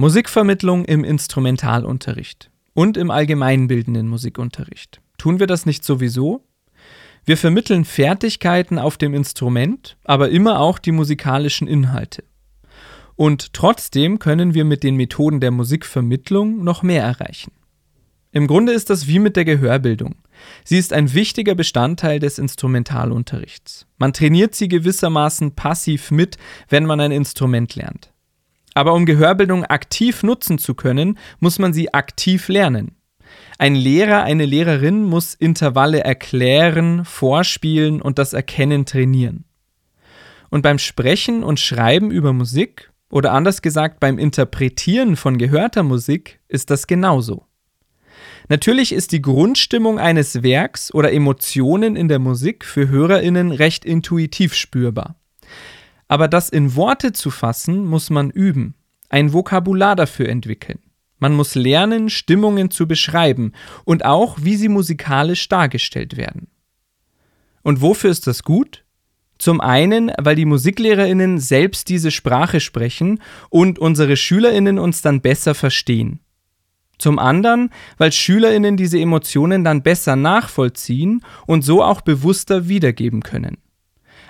Musikvermittlung im Instrumentalunterricht und im allgemeinbildenden Musikunterricht. Tun wir das nicht sowieso? Wir vermitteln Fertigkeiten auf dem Instrument, aber immer auch die musikalischen Inhalte. Und trotzdem können wir mit den Methoden der Musikvermittlung noch mehr erreichen. Im Grunde ist das wie mit der Gehörbildung. Sie ist ein wichtiger Bestandteil des Instrumentalunterrichts. Man trainiert sie gewissermaßen passiv mit, wenn man ein Instrument lernt. Aber um Gehörbildung aktiv nutzen zu können, muss man sie aktiv lernen. Ein Lehrer, eine Lehrerin muss Intervalle erklären, vorspielen und das Erkennen trainieren. Und beim Sprechen und Schreiben über Musik, oder anders gesagt beim Interpretieren von gehörter Musik, ist das genauso. Natürlich ist die Grundstimmung eines Werks oder Emotionen in der Musik für Hörerinnen recht intuitiv spürbar. Aber das in Worte zu fassen, muss man üben, ein Vokabular dafür entwickeln. Man muss lernen, Stimmungen zu beschreiben und auch, wie sie musikalisch dargestellt werden. Und wofür ist das gut? Zum einen, weil die Musiklehrerinnen selbst diese Sprache sprechen und unsere Schülerinnen uns dann besser verstehen. Zum anderen, weil Schülerinnen diese Emotionen dann besser nachvollziehen und so auch bewusster wiedergeben können.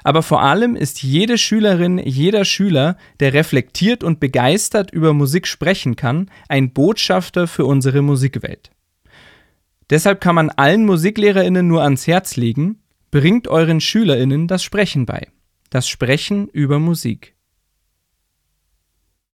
Aber vor allem ist jede Schülerin, jeder Schüler, der reflektiert und begeistert über Musik sprechen kann, ein Botschafter für unsere Musikwelt. Deshalb kann man allen Musiklehrerinnen nur ans Herz legen, bringt euren Schülerinnen das Sprechen bei. Das Sprechen über Musik.